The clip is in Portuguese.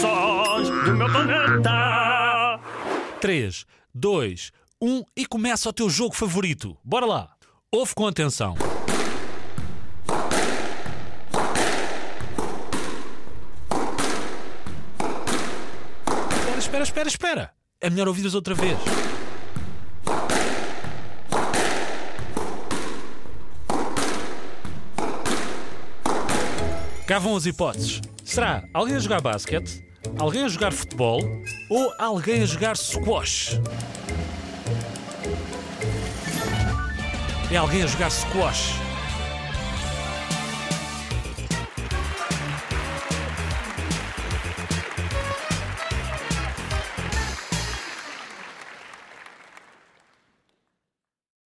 Sós do meu planeta. 3, 2, 1 e começa o teu jogo favorito. Bora lá. Ouve com atenção. Espera, espera, espera. É melhor ouvires outra vez. Vão as hipóteses. Será alguém a jogar basquete, alguém a jogar futebol ou alguém a jogar squash? É alguém a jogar squash.